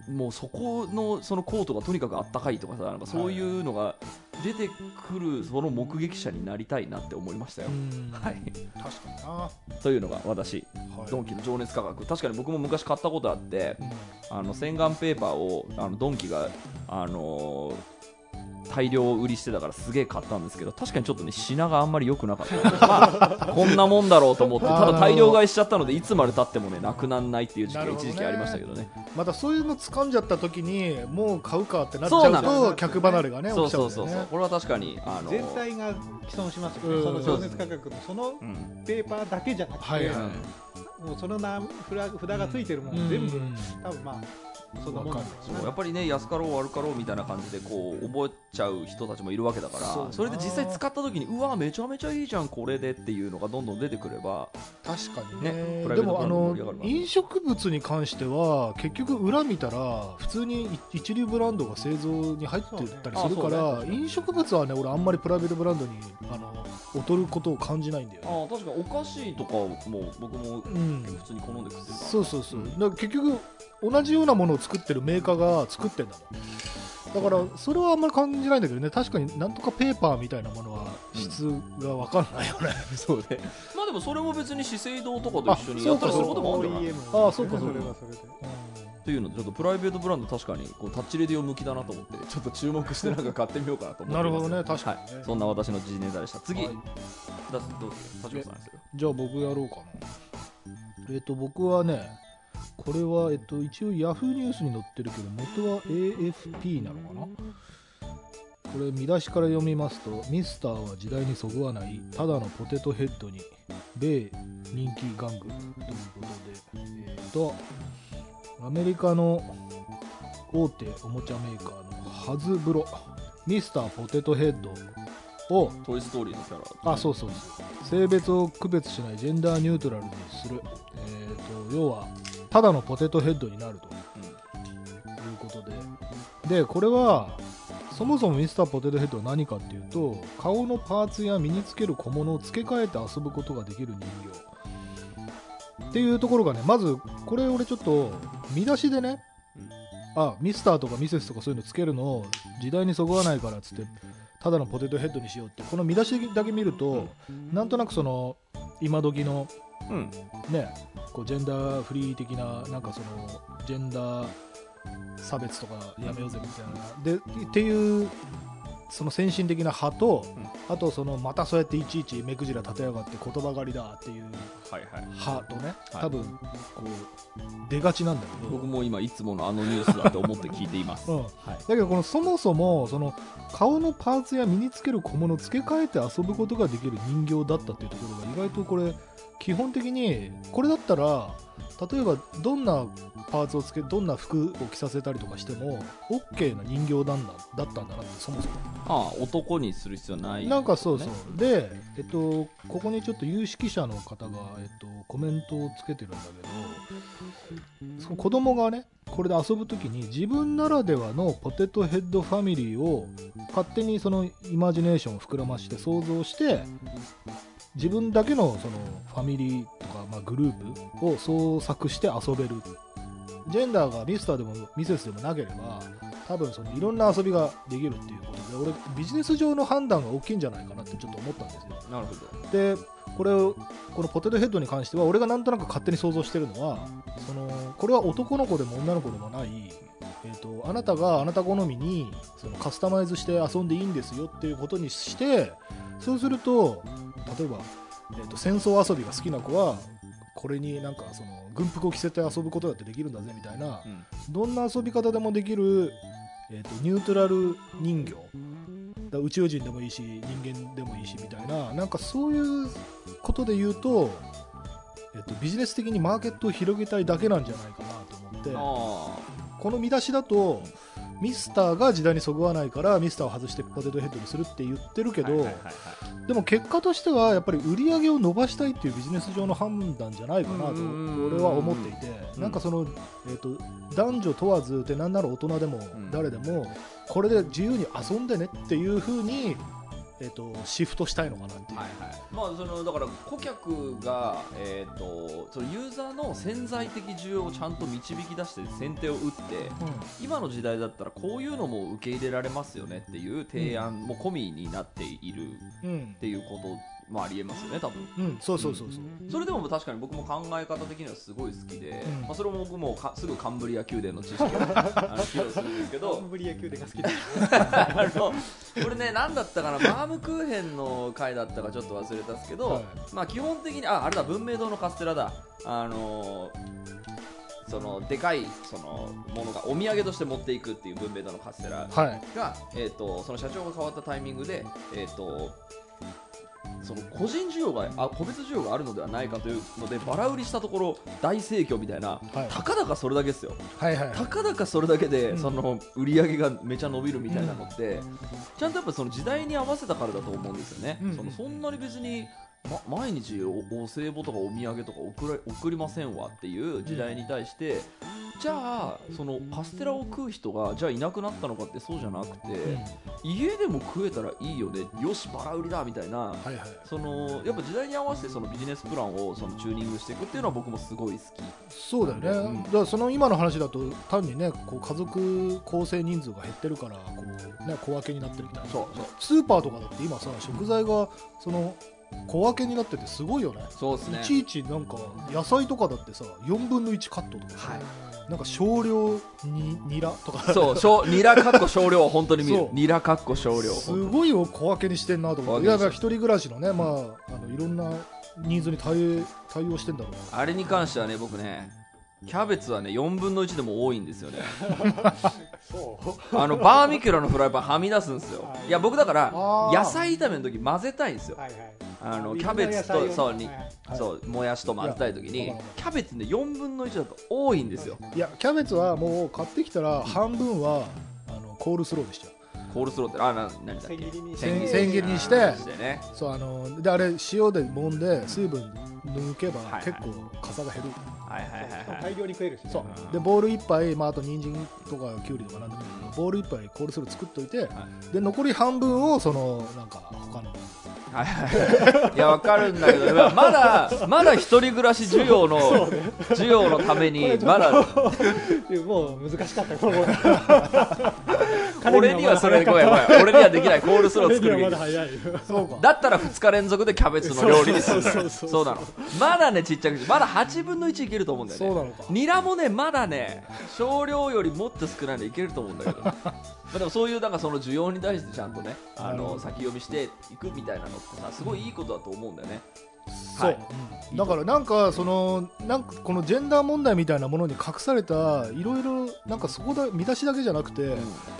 Speaker 1: うもうそこのそのコートがとにかくあったかいとかさなんかそういうのが出てくるその目撃者になりたいなって思いましたよ。
Speaker 2: うん。
Speaker 1: はい。
Speaker 2: 確かにな。は
Speaker 1: というのが私
Speaker 2: い。
Speaker 1: ドンキの情熱価格。確かに僕も昔買ったことあって
Speaker 2: うん。
Speaker 1: あの洗顔ペーパーをあのドンキが、あのー大量売りしてたからすげえ買ったんですけど確かにちょっとね品があんまり良くなかった。まあこんなもんだろうと思って ただ大量買いしちゃったのでいつまでたってもねなくなんないっていう時期が一時期ありましたけどね。
Speaker 2: またそういうの掴んじゃった時にもう買うかってなっちゃうと客離れがね起
Speaker 1: そう
Speaker 2: きちゃうんだよね。
Speaker 1: そうそうそうこれは確かにあの
Speaker 3: 全体が既存しますよ
Speaker 2: うん。
Speaker 3: ね、その情熱価格のその
Speaker 1: うん。
Speaker 3: ペーパーだけじゃなくて、
Speaker 2: はいはい。
Speaker 3: もうその名札札がついてるもの全部、多分まあそんなもんなんです
Speaker 1: そうやっぱりね安かろう悪かろうみたいな感じでこう覚えちゃう人たちもいるわけだから
Speaker 2: そう
Speaker 1: それで実際使った時にうわめちゃめちゃいいじゃんこれでっていうのがどんどん出てくれば
Speaker 2: 確かに
Speaker 1: ね。
Speaker 2: ね
Speaker 1: プライベートブランド
Speaker 2: でもあの
Speaker 1: 盛り上がるから。
Speaker 2: 飲食物に関しては結局裏見たら普通に一流ブランドが製造に入ってたりするか
Speaker 1: そうねあ
Speaker 2: ら
Speaker 1: そうね。
Speaker 2: 飲食物はね俺あんまりプライベートブランドにあの劣ることを感じないんだよね。
Speaker 1: ああ確かにお菓子とかも僕も
Speaker 2: うん。
Speaker 1: 普通に好んで食ってるから。
Speaker 2: そうそうそう、
Speaker 1: ん
Speaker 2: だから結局同じようなものを作ってるメーカーが作ってんだもん。だからそれはあんまり感じないんだけどね。確かになんとかペーパーみたいなものは質が分かんないよね、
Speaker 1: そうね。まあでもそれも別に資生堂とかと一緒にやったりすることもあるんじゃない
Speaker 3: OEM
Speaker 2: ああそうか
Speaker 3: そ
Speaker 2: そうか。
Speaker 3: れはそれで、
Speaker 1: というのでちょっとプライベートブランド確かにこうタッチレディオ向きだなと思ってちょっと注目してなんか買ってみようかなと思って
Speaker 2: なるほどね。確かにね。
Speaker 1: はい、そんな私の時事ネタでした。次、
Speaker 2: はい。
Speaker 1: 出すどうする立花さんです？よ
Speaker 2: じゃあ僕やろうかな。えっ、と僕はねこれは、えっと、一応ヤフーニュースに載ってるけど元は AFP なのかな？これ見出しから読みますとミスターは時代にそぐわないただのポテトヘッドに米人気玩具ということでえっ、とアメリカの大手おもちゃメーカーのハズブロミスターポテトヘッドを
Speaker 1: トイ・ストーリーのキャラ。
Speaker 2: あそうそうそう。性別を区別しないジェンダーニュートラルにする、えー、と要はただのポテトヘッドになると。いうことで。でこれはそもそもミスターポテトヘッドは何かっていうと顔のパーツや身につける小物を付け替えて遊ぶことができる人形。っていうところがねまずこれ俺ちょっと見出しでね、あミスターとかミセスとかそういうのつけるのを時代にそぐわないからっつってただのポテトヘッドにしようってこの見出しだけ見ると、なんとなくその今時の
Speaker 1: うん、うん
Speaker 2: ねこうジェンダーフリー的ななんかそのジェンダー差別とかやめようぜみたいな。でっていうその先進的な派と、あとそのまたそうやっていちいち目くじら立てやがって言葉狩りだっていう
Speaker 1: はいはい。
Speaker 2: 派とね
Speaker 1: はい。
Speaker 2: 多分こう出がちなんだけど、
Speaker 1: 僕も今いつものあのニュースだと思って聞いています、
Speaker 2: うん、
Speaker 1: はい。
Speaker 2: だけどこのそもそもその顔のパーツや身につける小物を付け替えて遊ぶことができる人形だったっていうところが意外とこれ基本的にこれだったら例えばどんなパーツをつけどんな服を着させたりとかしても OK な人形なんだだったんだなってそもそも。
Speaker 1: ああ男にする必要ない。
Speaker 2: なんかそうそう、
Speaker 1: ね。
Speaker 2: で、えっと、ここにちょっと有識者の方が、えっと、コメントをつけてるんだけどその子供がねこれで遊ぶ時に自分ならではのポテトヘッドファミリーを勝手にそのイマジネーションを膨らまして想像して自分だけのそのファミリーとか、まあ、グループを創作して遊べる。ジェンダーがミスターでもミセスでもなければ多分そのいろんな遊びができるっていうことで俺ビジネス上の判断が大きいんじゃないかなってちょっと思ったんですよ。
Speaker 1: なるほど。
Speaker 2: でこれをこのポテトヘッドに関しては俺がなんとなく勝手に想像してるのはそのこれは男の子でも女の子でもない、えー、とあなたがあなた好みにそのカスタマイズして遊んでいいんですよっていうことにしてそうすると例えば、えー、と戦争遊びが好きな子はこれになんかその軍服を着せて遊ぶことだってできるんだぜみたいな
Speaker 1: うん。
Speaker 2: どんな遊び方でもできる、えー、とニュートラル人形。だ宇宙人でもいいし人間でもいいしみたいななんかそういうことで言うと、えっと、ビジネス的にマーケットを広げたいだけなんじゃないかなと思って。
Speaker 1: あ
Speaker 2: この見出しだとミスターが時代にそぐわないからミスターを外してポテトヘッドにするって言ってるけど、でも結果としてはやっぱり売り上げを伸ばしたいっていうビジネス上の判断じゃないかなと
Speaker 1: うん。
Speaker 2: 俺は思っていて
Speaker 1: うん。
Speaker 2: なんかその、えー、と男女問わずでなんなら大人でも
Speaker 1: ん。
Speaker 2: 誰でもこれで自由に遊んでねっていう風に、えー、とシフトしたいのかなっていう。
Speaker 1: はいはい、まあそのだから顧客が、えー、とそのユーザーの潜在的需要をちゃんと導き出して先手を打って今の時代だったらこういうのも受け入れられますよねっていう提案も込みになっている
Speaker 2: うん
Speaker 1: っていうこともありえますよね多分。
Speaker 2: うん、うん、そうそうそう。そう、
Speaker 1: それでも確かに僕も考え方的にはすごい好きで、
Speaker 2: うん。
Speaker 1: まあ、それも僕もかすぐカンブリア宮殿の知識をあの披露するんですけど
Speaker 3: ブリ野球でが好きだ
Speaker 1: あのこれね何だったかなバームクーヘンの回だったかちょっと忘れたんですけど、
Speaker 2: はい。
Speaker 1: まあ基本的にああれだ文明堂のカステラだ。あのそのでかいそのものがお土産として持っていくっていう文明堂のカステラ
Speaker 2: はい。
Speaker 1: が、えー、とその社長が変わったタイミングで、えー、とその個人需要があ個別需要があるのではないかというのでバラ売りしたところ大盛況みたいな、
Speaker 2: はい。
Speaker 1: たかだかそれだけですよ。
Speaker 2: はいはい
Speaker 1: たかだかそれだけで、
Speaker 2: うん。
Speaker 1: その売り上げがめちゃ伸びるみたいなのって、ちゃんとやっぱその時代に合わせたからだと思うんですよね、
Speaker 2: うん。
Speaker 1: そのそんなに別に、ま、毎日おお歳暮とかお土産とか送ら送りませんわっていう時代に対して、じゃあそのカステラを食う人がじゃあいなくなったのかってそうじゃなくて、家でも食えたらいいよね。よしバラ売りだみたいな、
Speaker 2: はいはい。
Speaker 1: そのやっぱ時代に合わせてそのビジネスプランをそのチューニングしていくっていうのは僕もすごい好き。
Speaker 2: そうだよね、
Speaker 1: うん。
Speaker 2: だからその今の話だと単にねこう家族構成人数が減ってるからこう、ね、小分けになってるみたいな。
Speaker 1: そうそう。
Speaker 2: スーパーとかだって今さ食材がその小分けになっててすごいよね。
Speaker 1: そうですね。
Speaker 2: いちいちなんか野菜とかだってさ4分の1カットとかさ、
Speaker 1: はい。
Speaker 2: なんか少量にニラとか。
Speaker 1: そう少ニラかっこ少量は本当に見る。
Speaker 2: そう。
Speaker 1: ニラかっこ少量
Speaker 2: すごいを小分けにしてんなと思っていや一人暮らしのねまああのいろんなニーズに対応対応してんだろうな。
Speaker 1: あれに関してはね僕ねキャベツはね4分の1でも多いんですよね。
Speaker 3: そう。
Speaker 1: あのバーミキュラのフライパンはみ出すんですよ。
Speaker 3: はい。
Speaker 1: いや僕だから野菜炒めの時混ぜたいんですよ。
Speaker 3: はいはい
Speaker 1: あのキャベツとそうにそうもやしと混ぜたい時にキャベツね4分の1だと多いんですよ。
Speaker 2: いやキャベツはもう買ってきたら半分はあのコールスローでしちゃう。
Speaker 1: コールスローってあな何だっけ？
Speaker 3: 千切りに
Speaker 2: 千
Speaker 3: して。
Speaker 2: 千切りにして。
Speaker 1: ね。
Speaker 2: そうあのであれ塩で揉んで水分抜けば結構かさが減る、
Speaker 1: はいはいはいはい。
Speaker 3: 大量に食えるしね。
Speaker 2: そう。
Speaker 1: うん。
Speaker 2: でボール1杯、まあ、あと人参とかきゅうりとかなんでもいいけどボール1杯コールスロー作っといて、で残り半分をそのなんか他の。
Speaker 1: はいはいい。やわかるんだけどまだまだ一人暮らし需要の需要のためにまだ。
Speaker 3: もう難しかったこの
Speaker 1: 俺にはそれごめんごめん。俺にはできない。コールスロー作る
Speaker 3: まだ早いよ。
Speaker 2: そうか。
Speaker 1: だったら2日連続でキャベツの料理にする
Speaker 3: そうそうそうそう
Speaker 1: そう。なの。まだねちっちゃくまだ8分の1いけると思うんだよね
Speaker 2: そうなのか。
Speaker 1: ニラもねまだね少量よりもっと少ないのいけると思うんだけど。まあでもそういうなんかその需要に対してちゃんとねあの先読みしていくみたいなのってさすごいいいことだと思うんだよね
Speaker 2: そう、
Speaker 1: はい。
Speaker 2: うんだからなんかそのなんかこのジェンダー問題みたいなものに隠されたいろいろなんかそこだ見出しだけじゃなくて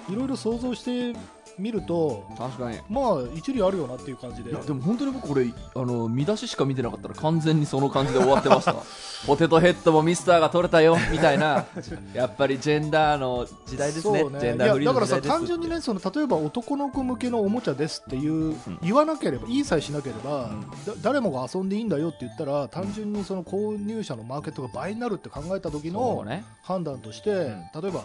Speaker 2: いろいろ想像してみると
Speaker 1: 確かに。
Speaker 2: まあ一理あるよなっていう感じで。
Speaker 1: いやでも本当に僕これあの見出ししか見てなかったら完全にその感じで終わってました ポテトヘッドもミスターが取れたよみたいな。やっぱりジェンダーの時代ですね。
Speaker 2: ね。い
Speaker 1: ジェンダーフリー
Speaker 2: やだからさ
Speaker 1: の時代です
Speaker 2: 単純にねその例えば男の子向けのおもちゃですっていう、言わなければ言いさえしなければ、
Speaker 1: うん。
Speaker 2: だ誰もが遊んでいいんだよって言ったら単純にその購入者のマーケットが倍になるって考えた時
Speaker 1: そ
Speaker 2: の
Speaker 1: うね。
Speaker 2: 判断として、
Speaker 1: ん。
Speaker 2: 例えば、えっと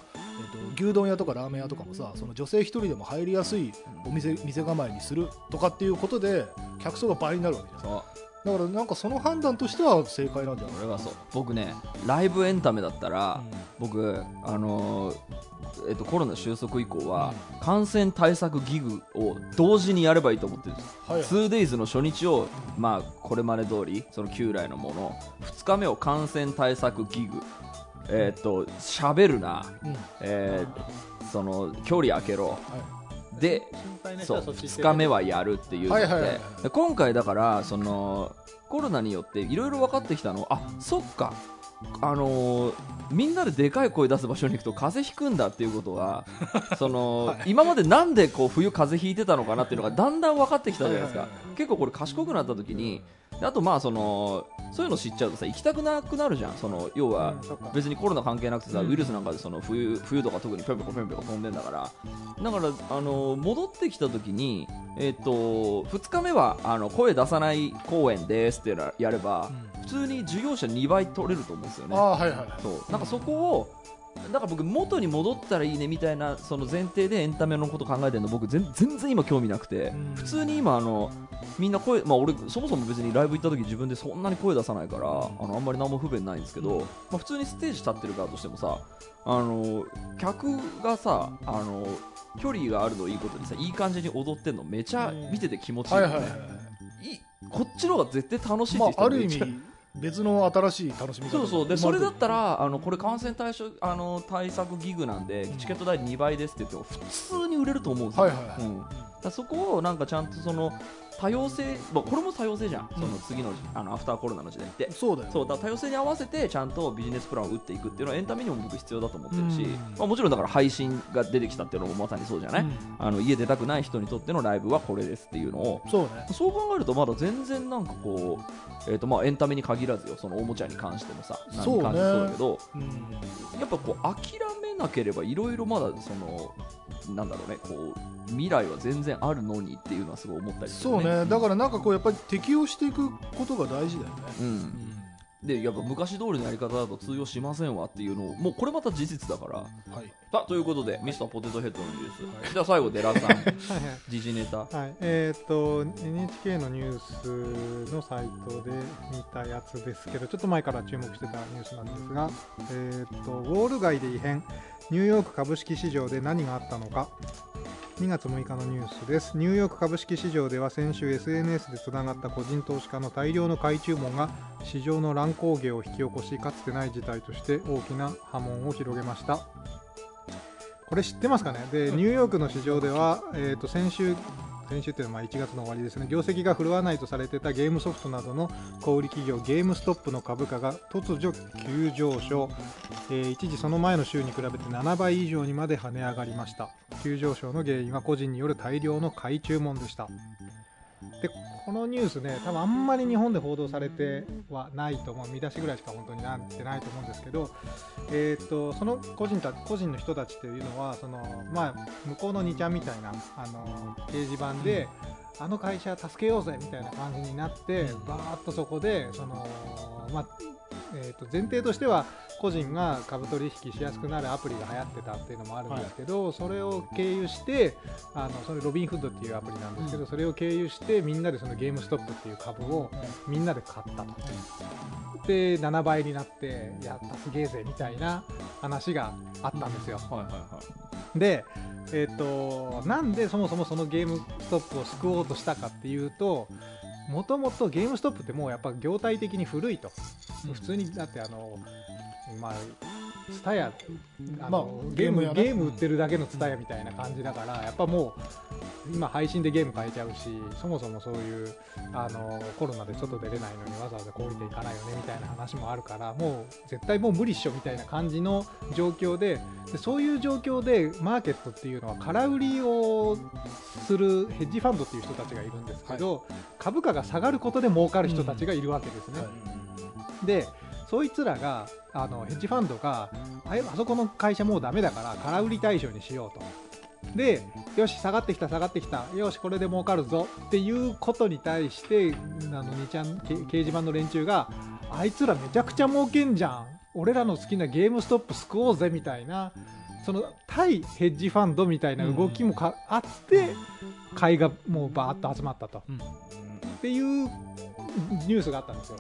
Speaker 2: 牛丼屋とかラーメン屋とかもさその女性一人でも入りやすいお店店構えにするとかっていうことで客層が倍になるわけじゃだからなんかその判断としては正解なんじゃない？
Speaker 1: 俺はそう。僕ねライブエンタメだったら、僕あのーえっと、コロナ収束以降は、感染対策ギグを同時にやればいいと思ってるんです。よ、
Speaker 2: はいはい。
Speaker 1: 2days の初日を、まあ、これまで通りその旧来のもの2日目を感染対策ギグ。えっと喋るな、
Speaker 2: うん。
Speaker 1: えーその距離開けろ。
Speaker 2: は
Speaker 1: でそう
Speaker 3: はそっち行って
Speaker 1: 2日目はやるっていうので今回だからそのコロナによっていろいろ分かってきたの。あそっかあのーみんなででかい声出す場所に行くと風邪ひくんだっていうことは その、今までなんでこう冬風邪ひいてたのかなっていうのがだんだん分かってきたじゃないですか、
Speaker 2: はいはいはい。
Speaker 1: 結構これ賢くなった時にであとまあそのそういうの知っちゃうとさ行きたくなくなるじゃん。その要は、別にコロナ関係なくてさ、
Speaker 3: うん。
Speaker 1: ウイルスなんかでその冬冬とか特にぴょんぴょこぴょんぴょこ飛んでんだから。だからあの戻ってきた時に、えっと2日目はあの声出さない公演ですっていうのやれば、普通に授業者2倍取れると思うんですよね。
Speaker 2: はいはいはい。
Speaker 1: そう。なんかそこをだから僕元に戻ったらいいねみたいなその前提でエンタメのこと考えてるの僕全全然今興味なくて、
Speaker 2: うん。
Speaker 1: 普通に今あのみんな声まあ俺そもそも別にライブ行った時自分でそんなに声出さないから、あのあんまり何も不便ないんですけど、まあ、普通にステージ立ってる側としてもさあの客がさあの距離があるのをいいことにさいい感じに踊ってんのめちゃ見てて気持ちいいよね、こっちの方が絶対楽しいって
Speaker 2: まあ、あ
Speaker 1: いう人めっちゃ
Speaker 2: る意味別の新しい楽しみ方
Speaker 1: そうそう。でそれだった
Speaker 2: ら
Speaker 1: らあのこれ感染対象あの対策ギグなんでチケット代2倍ですって言っても普通に売れると思うんですよ、
Speaker 2: はいはいはい。
Speaker 1: うん、そこをなんかちゃんとその多様性、まあ、これも多様性じゃん、その次のあのアフターコロナの時代って。
Speaker 2: そうだよ。
Speaker 1: そうだ多様性に合わせてちゃんとビジネスプランを打っていくっていうのはエンタメにも僕必要だと思ってるし、
Speaker 2: うん。
Speaker 1: まあ、もちろんだから配信が出てきたっていうのもまさにそうじゃない、
Speaker 2: うん。
Speaker 1: あの家出たくない人にとってのライブはこれですっていうのを
Speaker 2: そうね。
Speaker 1: そう考えるとまだ全然なんかこう、えーとまあ、エンタメに限らずよそのおもちゃに関してもさ何に関してもそうだけど
Speaker 2: うん。
Speaker 1: やっぱこう諦めなければいろいろまだそのなんだろうねこう未来は全然あるのにっていうのはすごい思ったりする
Speaker 2: そうね。だからなんかこうやっぱり適応していくことが大事だよね。
Speaker 1: うん。でやっぱ昔通りのやり方だと通用しませんわっていうのをもうこれまた事実だから。
Speaker 2: はい。
Speaker 1: さあということでミスターポテトヘッドのニュース、じゃあ最後デラさん。
Speaker 3: はい。はい
Speaker 1: 時事ネタ。
Speaker 3: はい、えっ、と NHK のニュースのサイトで見たやつですけどちょっと前から注目してたニュースなんですが、えっとウォール街で異変ニューヨーク株式市場で何があったのか。2月6日のニュースです。ニューヨーク株式市場では先週 SNS でつながった個人投資家の大量の買い注文が市場の乱高下を引き起こしかつてない事態として大きな波紋を広げました。これ知ってますかね？でニューヨークの市場では、えー、と先週先週というのはま1月の終わりですね。業績が振るわないとされてたゲームソフトなどの小売企業ゲームストップの株価が突如急上昇、えー一時その前の週に比べて7倍以上にまで跳ね上がりました。急上昇の原因は個人による大量の買い注文でした。でこのニュースね多分あんまり日本で報道されてはないと思う。見出しぐらいしか本当になってないと思うんですけど、えー、とその個人た個人の人たちというのはその、まあ、向こうの2ちゃんみたいなあの掲示板で、あの会社助けようぜみたいな感じになって、バーッとそこでその、まあえー、と前提としては個人が株取引しやすくなるアプリが流行ってたっていうのもあるんですけど、それを経由してあのそれロビンフッドっていうアプリなんですけど、それを経由してみんなでそのゲームストップっていう株をみんなで買ったと。で7倍になってやったすげえぜみたいな話があったんですよ。
Speaker 1: はいはいはい。
Speaker 3: で、えっとなんでそもそもそのゲームストップを救おうとしたかっていうともともとゲームストップってもうやっぱ業態的に古いと、普通にだってあのまあツタヤあの、
Speaker 2: まあ
Speaker 3: ゲーム
Speaker 2: ゲーム
Speaker 3: 売ってるだけのツタヤみたいな感じだからやっぱもう今配信でゲーム買えちゃうしそもそもそういうあのコロナで外出れないのにわざわざこういていかないよねみたいな話もあるからもう絶対もう無理っしょみたいな感じの状況ででそういう状況でマーケットっていうのは空売りをするヘッジファンドっていう人たちがいるんですけど、株価が下がることで儲かる人たちがいるわけですね。
Speaker 2: はい。
Speaker 3: でそいつらがあのヘッジファンドがああそこの会社もうダメだから空売り対象にしようと。でよし下がってきた下がってきた。よしこれで儲かるぞ。っていうことに対してあの2ちゃんけ掲示板の連中があいつらめちゃくちゃ儲けんじゃん。俺らの好きなゲームストップ救おうぜみたいなその対ヘッジファンドみたいな動きもか、あって買いがもうバーッと集まったと、
Speaker 2: うん。
Speaker 3: っていうニュースがあったんですよ。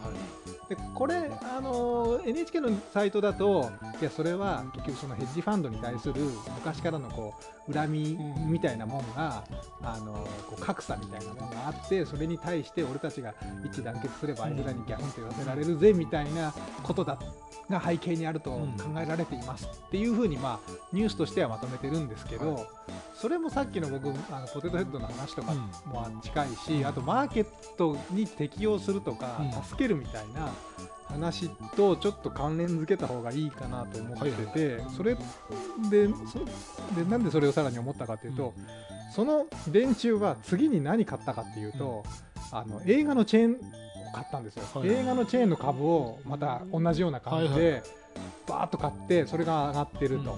Speaker 3: でこれ、あの NHK のサイトだといやそれは結局そのヘッジファンドに対する昔からのこう恨みみたいなもんが、あのこう格差みたいなものがあってそれに対して俺たちが一致団結すればあいつらにギャフンと言わせられるぜみたいなことだが背景にあると考えられていますっていうふうに、まあ、ニュースとしてはまとめてるんですけど、それもさっきの僕あのポテトヘッドの話とかも近いし、あとマーケットに適用するとか、
Speaker 2: うん。
Speaker 3: 助けるみたいな話とちょっと関連付けた方がいいかなと思ってて、それでそでなんでそれをさらに思ったかというと、その連中は次に何買ったかっていうと、あの映画のチェーンを買ったんですよ、映画のチェーンの株をまた同じような感じ
Speaker 2: はい
Speaker 3: でバーッと買ってそれが上がってると。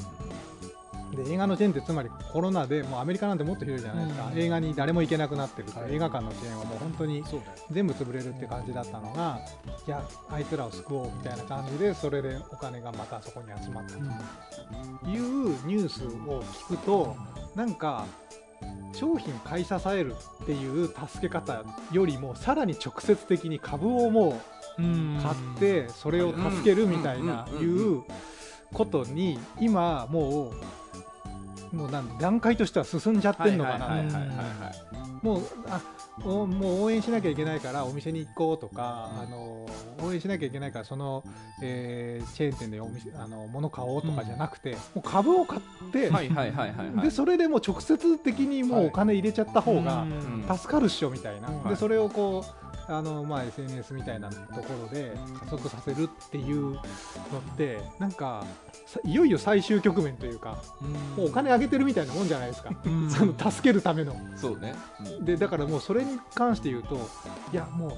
Speaker 3: で映画のチェーンってつまりコロナでもうアメリカなんてもっとひどいじゃないですか、
Speaker 2: うん。
Speaker 3: 映画に誰も行けなくなってる。と、
Speaker 2: はい。
Speaker 3: 映画館のチェーンはもう本当に全部潰れるって感じだったのがいやあいつらを救おうみたいな感じでそれでお金がまたそこに集まったというニュースを聞くとなんか商品買い支えるっていう助け方よりもさらに直接的に株をもう買ってそれを助けるみたいな
Speaker 1: うん。
Speaker 3: いうことに今もうもうなん段階としては進んじゃってんのかな。もうあおもう応援しなきゃいけないからお店に行こうとか、あの応援しなきゃいけないからその、えーチェーン店でお店あの物買おうとかじゃなくて、もう株を買って。でそれでもう直接的にもうお金入れちゃった方が
Speaker 1: うん。
Speaker 3: 助かるっしょみたいな、
Speaker 1: はい
Speaker 3: でそれをこうあの、まあ、SNS みたいなところで加速させるっていうのってなんかさいよいよ最終局面というかもうお金あげてるみたいなもんじゃないですか、
Speaker 2: うん
Speaker 3: その助けるための。
Speaker 1: そうね。うん
Speaker 3: でだからもうそれに関して言うといやもう、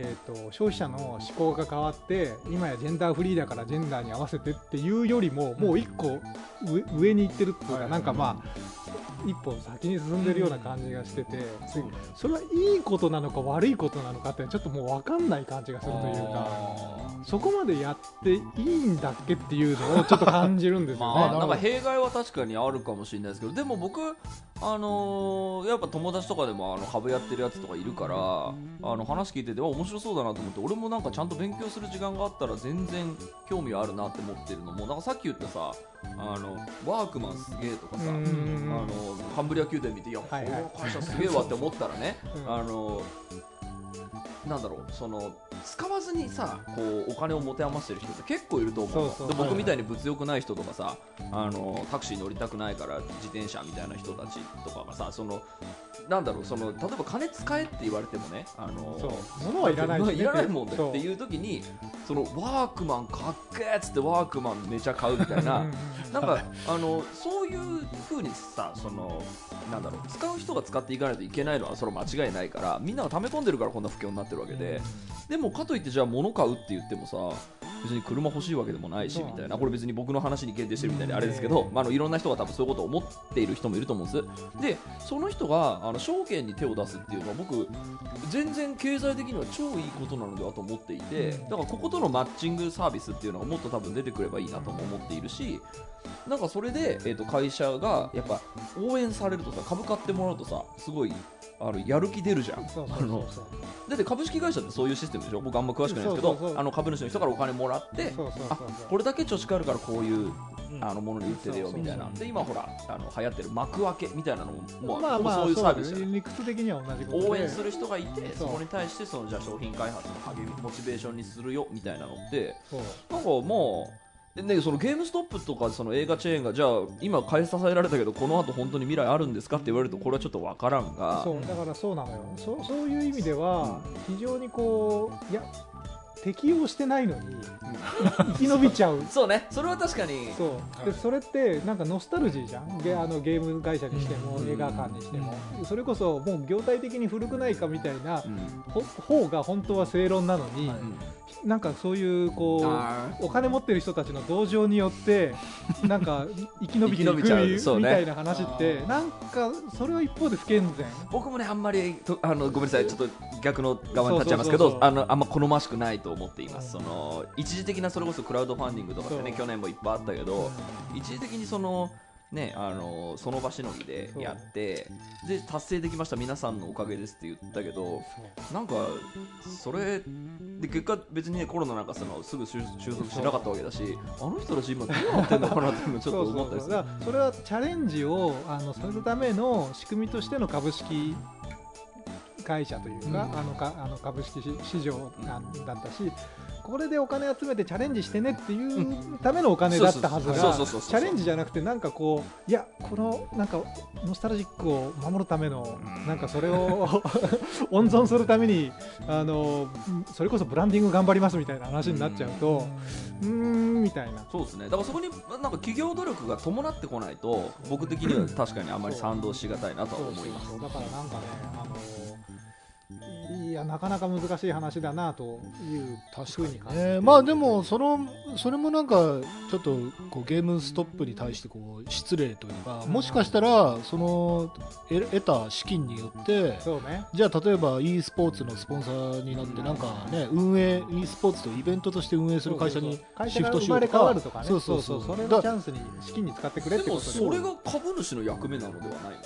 Speaker 3: えー、と消費者の思考が変わって今やジェンダーフリーだからジェンダーに合わせてっていうよりももう一個上上に行ってるっていうか、なんかまあ一歩先に進んでるような感じがしてて、
Speaker 2: そ
Speaker 3: れはいいことなのか悪いことなのかってちょっともう分かんない感じがするというか。
Speaker 1: あ
Speaker 3: そこまでやっていいんだっけっていうのをちょっと感じるんですよね。
Speaker 1: まあ、なんか。弊害は確かにあるかもしれないですけどでも僕、あのーやっぱ友達とかでもあの株やってるやつとかいるからあの話聞いててあ面白そうだなと思って俺もなんかちゃんと勉強する時間があったら全然興味はあるなって思ってるの。もなんかさっき言ったさあのワークマンすげえとかさあ
Speaker 3: うん
Speaker 1: のカンブリア宮殿見ていや、
Speaker 3: はいはい。
Speaker 1: この会社すげえわって思ったらね、
Speaker 3: うん。
Speaker 1: あのなんだろうその使わずにさこうお金を持て余してる人って結構いると思うの。
Speaker 3: そう。
Speaker 1: で僕みたいに物欲ない人とかさあのタクシー乗りたくないから自転車みたいな人たちとかがさそのなんだろうその例えば金使えって言われてもねあの
Speaker 3: そう。物はいらないしね。
Speaker 1: いらないもんだっていう時にそのワークマンかっけーっつってワークマンめちゃ買うみたいな
Speaker 3: うん
Speaker 1: なんかあのそういう風にさそのなんだろう使う人が使っていかないといけないのはそれは間違いないからみんなが溜め込んでるからこんな不況になってるわけで。でもかといってじゃあ物買うって言ってもさ別に車欲しいわけでもないしみたいな。これ別に僕の話に限定してるみたいであれですけど、まあ、あのいろんな人が多分そういうことを思っている人もいると思うんです。でその人があの証券に手を出すっていうのは僕全然経済的には超いいことなのではと思っていてだからこことのマッチングサービスっていうのがもっと多分出てくればいいなとも思っているしなんかそれで、えー、と会社がやっぱ応援されるとさ株買ってもらうとさすごいあのやる気出るじゃん。だって株式会社ってそういうシステムでしょ？僕あんま詳しくないんですけどあの株主の人からお金もらってこれだけ貯蓄あるからこういう
Speaker 2: うん。
Speaker 1: あのものに売ってるよみたいな。で今ほらあの流行ってる幕開けみたいなのももう
Speaker 3: まあまあ
Speaker 1: そういうサービス
Speaker 3: 理屈的には同じことで。
Speaker 1: 応援する人がいて
Speaker 3: そ
Speaker 1: こに対してそのじゃあ商品開発の励みモチベーションにするよみたいなのってなんかもうね、そのゲームストップとかその映画チェーンがじゃあ今買い支えられたけどこの後本当に未来あるんですかって言われるとこれはちょっと分からんが。
Speaker 3: そうだからそうなのよ。そそういう意味では非常にこういや適応してないのに生き延びちゃう。
Speaker 1: そうね。それは確かに。
Speaker 3: そう。でそれってなんかノスタルジーじゃん。ゲあのゲーム会社にしても
Speaker 1: うん。
Speaker 3: 映画館にしても。それこそもう業態的に古くないかみたいな
Speaker 1: うん。
Speaker 3: ほ方が本当は正論なのに、
Speaker 1: うん
Speaker 3: なんかそういうこ
Speaker 1: あ
Speaker 3: うお金持ってる人たちの同情によって なんか生き延びていくみたいな話ってなんかそれは一方で不健全。
Speaker 1: 僕もねあんまりとあのごめんなさいちょっと逆の側に立っちゃいますけどあのあんま好ましくないと思っています。その一時的なそれこそクラウドファンディングとかってね去年もいっぱいあったけど一時的にそのねあのその場しのぎでやってで達成できました皆さんのおかげですって言ったけどなんかそれで結果別にねコロナなんかそのすぐ収収束しなかったわけだしあの人たち今どうなってんのかなってちょっと思ったりする。
Speaker 3: それはチャレンジをあのさせるための仕組みとしての株式会社というか,、
Speaker 1: うん。
Speaker 3: あのかあの株式市市場だったしこれでお金集めてチャレンジしてねっていうためのお金だったはずがチャレンジじゃなくてなんかこういやこのなんかノスタルジックを守るための
Speaker 1: うん
Speaker 3: なんかそれを 温存するためにあのそれこそブランディング頑張りますみたいな話になっちゃうとうーんみたいな。
Speaker 1: そうですね。だからそこになんか企業努力が伴ってこないと僕的には確かにあんまり賛同しがたいなとは思います。
Speaker 3: だからなんかねあのいやなかなか難しい話だなというふうに感じて
Speaker 2: ね、まあでもそのそれもなんかちょっとこうゲームストップに対してこう失礼というかもしかしたらその得得た資金によって
Speaker 3: そうね。
Speaker 2: じゃあ例えば e スポーツのスポンサーになってなんかね運営 e スポーツとイベントとして運営する会社に
Speaker 3: 会
Speaker 2: シ
Speaker 3: 社が生まれ
Speaker 2: フトしようとか。
Speaker 3: 変わるとかね。
Speaker 2: そうそうそう。
Speaker 3: それ
Speaker 2: だ
Speaker 3: のチャンスに資金に使ってくれってこと
Speaker 1: それが株主の役目なのではないの？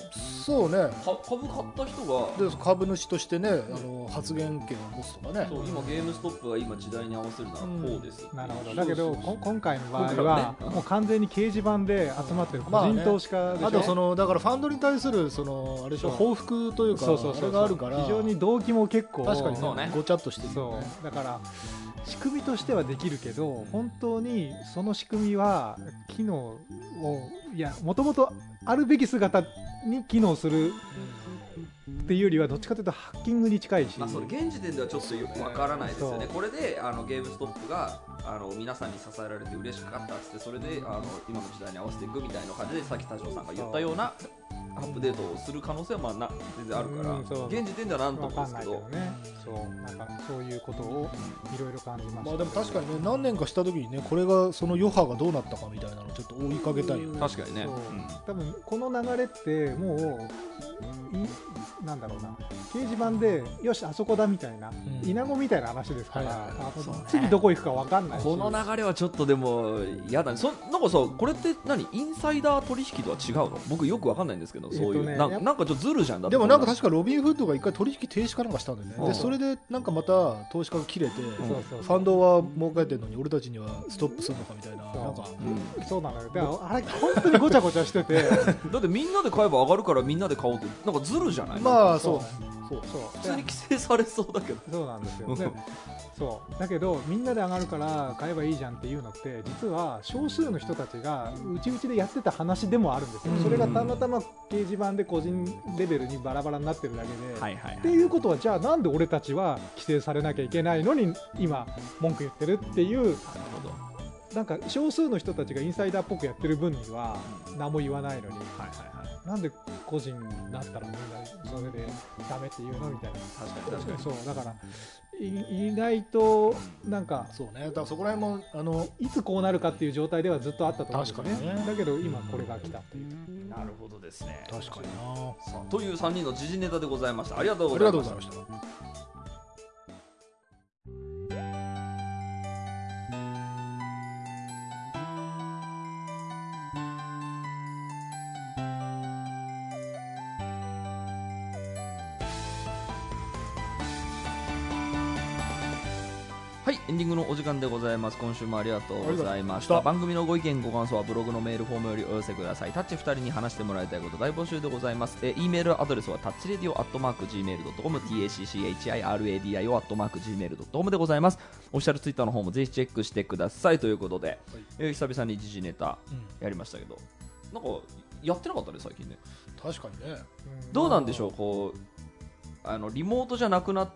Speaker 2: そうね。
Speaker 1: か株買った人が
Speaker 2: で株主としてねあの発言権を持つとかね。
Speaker 1: そう今ゲームストップが今時代に合わせるならこうです、
Speaker 3: なるほど。だけどこ今回の場合は
Speaker 1: はね。
Speaker 3: もう完全に掲示板で集まってる個人投資家でしょ、
Speaker 2: あとそのだからファンドに対するそのあれでしょ報復というか
Speaker 3: そうそうそう
Speaker 2: あれがあるから。
Speaker 3: 非常に動機も結構
Speaker 2: 確かに
Speaker 1: そうね。
Speaker 2: ごちゃっとしてるよ
Speaker 3: そ
Speaker 2: ね
Speaker 3: う。だから仕組みとしてはできるけど本当にその仕組みは機能をいやもともとあるべき姿に機能するっていうよりはどっちかというとハッキングに近いし、
Speaker 1: まあ、それ現時点ではちょっとよくわからないですよね。
Speaker 3: そ
Speaker 1: これであのゲームストップがあの皆さんに支えられて嬉しかったっつってそれであの今の時代に合わせていくみたいな感じでさっき田代さんが言ったようなアップデートをする可能性はまあな全然あるから、
Speaker 3: うん
Speaker 1: 現時点ではなんと
Speaker 3: わか
Speaker 1: ですけど
Speaker 3: ね。そう。なんかそういうことをいろいろ感じました。
Speaker 2: まあでも確かにね何年かした時にねこれがその余波がどうなったかみたいなのをちょっと追いかけたいよね。
Speaker 1: 確かにね、
Speaker 3: そう。
Speaker 1: うん。
Speaker 3: 多分この流れってもういなんだろうな。掲示板でよしあそこだみたいな、
Speaker 2: ん。
Speaker 3: イナゴみたいな話ですから、
Speaker 2: はい
Speaker 3: 次どこ行くか分かんないし。
Speaker 1: この流れはちょっとでも嫌だね。そなんかさこれって何？インサイダー取引とは違うの？僕よくわかんないんですけどそういう、
Speaker 3: えっとね
Speaker 1: なんなんかちょっとずるじゃんだ
Speaker 2: でもなんか確かロビンフッドが一回取引停止かなんかしたんだよね、
Speaker 1: うん。
Speaker 2: でそれでなんかまた投資家が切れて、
Speaker 3: うそう
Speaker 2: ファンドは儲かってんのに俺たちにはストップするのかみたいな。
Speaker 3: そう。
Speaker 2: なんか。
Speaker 1: うん。
Speaker 3: そうなのよ。だからあれ本当にごちゃごちゃしてて。
Speaker 1: だってみんなで買えば上がるからみんなで買おうってなんかずるじゃない？
Speaker 2: まあ
Speaker 3: そう
Speaker 2: そうね。そう。
Speaker 3: そう
Speaker 1: 普通に規制されそうだけど。
Speaker 3: そうなんですよ、
Speaker 1: うん。
Speaker 3: でそう。だけどみんなで上がるから買えばいいじゃんっていうのって実は少数の人たちがうちうちでやってた話でもあるんですよ、
Speaker 2: うん。
Speaker 3: それがたまたま掲示板で個人レベルにバラバラになってるだけで、
Speaker 1: はいはい
Speaker 3: っていうことはじゃあなんで俺たちは規制されなきゃいけないのに今文句言ってるっていう
Speaker 1: な
Speaker 3: んか少数の人たちがインサイダーっぽくやってる分には何も言わないのに。
Speaker 1: はいはいはい
Speaker 3: なんで個人になったらみんなそれでダメって言うのみたいな。
Speaker 1: 確かに。確かに
Speaker 3: そう。だからい意外となんか
Speaker 2: そうね。だからそこら辺もあの
Speaker 3: いつこうなるかっていう状態ではずっとあったと思うんですよね。
Speaker 2: 確かにね。
Speaker 3: だけど今これが来たっていう。
Speaker 1: なるほどですね。
Speaker 2: 確かにな。
Speaker 1: という3人の時事ネタでございました。ありがとうございまし
Speaker 2: た
Speaker 1: はいエンディングのお時間でございます。今週もありがとうございました。番組のご意見ご感想はブログのメールフォームよりお寄せください。タッチ2人に話してもらいたいこと大募集でございます。えー E メールアドレスはタッチレディオアットマーク Gmail.com tacchiradio アットマーク Gmail.com でございます。オフィシャルツイッターの方もぜひチェックしてください。ということで、えー久々に時事ネタ
Speaker 2: うん
Speaker 1: やりましたけどなんかやってなかったね最近ね。
Speaker 2: 確かにね。
Speaker 1: どうなんでしょうこうあのリモートじゃなくなっ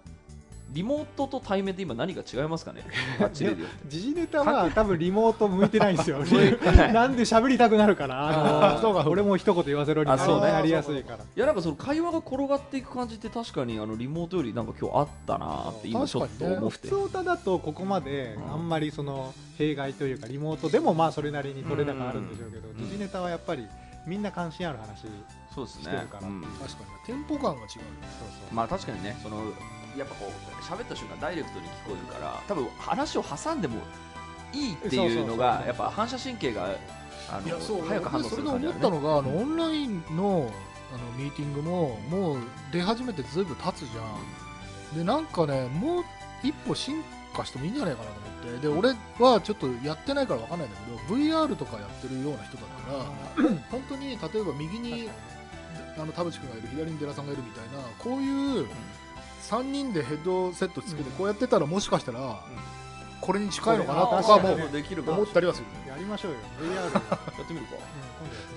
Speaker 1: リモートと対面で今何が違いますかね？
Speaker 3: 時事ネタは多分リモート向いてないんですよ
Speaker 1: な
Speaker 3: んで喋りたくなるから。あの
Speaker 2: そうか
Speaker 3: 俺も一言言わせろに
Speaker 1: あそうね。
Speaker 3: なりやすいから。
Speaker 1: いやなんかその会話が転がっていく感じって確かにあのリモートよりなんか今日あったなって今ちょっと思って。
Speaker 3: 普通歌だとここまであんまりその弊害というかリモートでもまあそれなりに取れ高あるんでしょうけど
Speaker 1: ん。
Speaker 3: 時事ネタはやっぱりみんな関心ある話
Speaker 1: そう
Speaker 3: るから。
Speaker 1: うん。
Speaker 2: 確かに。テンポ感が違う。
Speaker 3: そうそう。
Speaker 1: まあ確かにねそのやっぱこう喋った瞬間ダイレクトに聞こえるから多分話を挟んでもいいっていうのが
Speaker 3: そうそうそう
Speaker 1: やっぱ反射神経があの早く反応す
Speaker 2: それで
Speaker 1: る感じあるね。
Speaker 2: 思ったのがあのオンラインのあのミーティングももう出始めてずいぶん経つじゃん。でなんかねもう一歩進化してもいいんじゃないかなと思って。で俺はちょっとやってないから分かんないんだけど VR とかやってるような人だから 本当に例えば右にあの田淵君がいる左に寺さんがいるみたいなこういう3人でヘッドセットつけてこうやってたらもしかしたらこれに近いのかなとかも思ったりはする。
Speaker 3: やりましょうよ。VR
Speaker 1: やってみるか。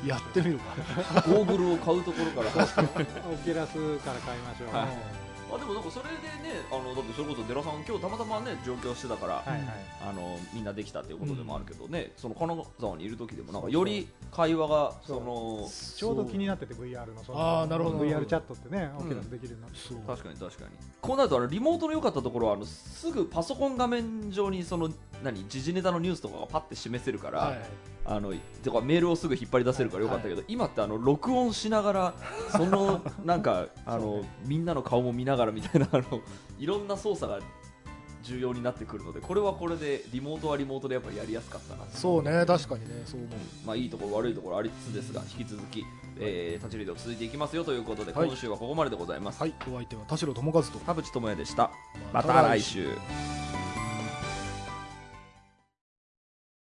Speaker 3: うん
Speaker 2: やってみるか。
Speaker 1: ゴーグルを買うところから。
Speaker 3: オキュラスから買いましょう。
Speaker 1: はいあでもなんかそれでねあのだってそれこそ寺さん今日たまたまね上京してたから、
Speaker 3: はいはい
Speaker 1: あのみんなできたっていうことでもあるけどね、その金沢にいる時でもなんかより会話がその
Speaker 3: ちょうど気になってて VR のその
Speaker 2: あーなるほど。
Speaker 3: VR チャットってね
Speaker 1: うん。
Speaker 3: オキュラスできるようになって。
Speaker 2: そう。
Speaker 1: 確かに確かに。こうなるとあのリモートの良かったところはあのすぐパソコン画面上にその何時事ネタのニュースとかがパッて示せるから、
Speaker 2: はい
Speaker 1: あのとかメールをすぐ引っ張り出せるからよかったけど、今ってあの録音しながら そのなんかあの、みんなの顔も見ながらみたいなあのいろんな操作が重要になってくるのでこれはこれでリモートはリモートでやっぱりやりやすかったな。
Speaker 2: そうね確かにねそう思う。
Speaker 1: まあ、いいところ悪いところありつつですが引き続き、えー、立ち入りで続いていきますよということで、
Speaker 2: はい。
Speaker 1: 今週はここまででございます、
Speaker 2: はい。お相手は田代智和と
Speaker 1: 田淵智也でした。また来週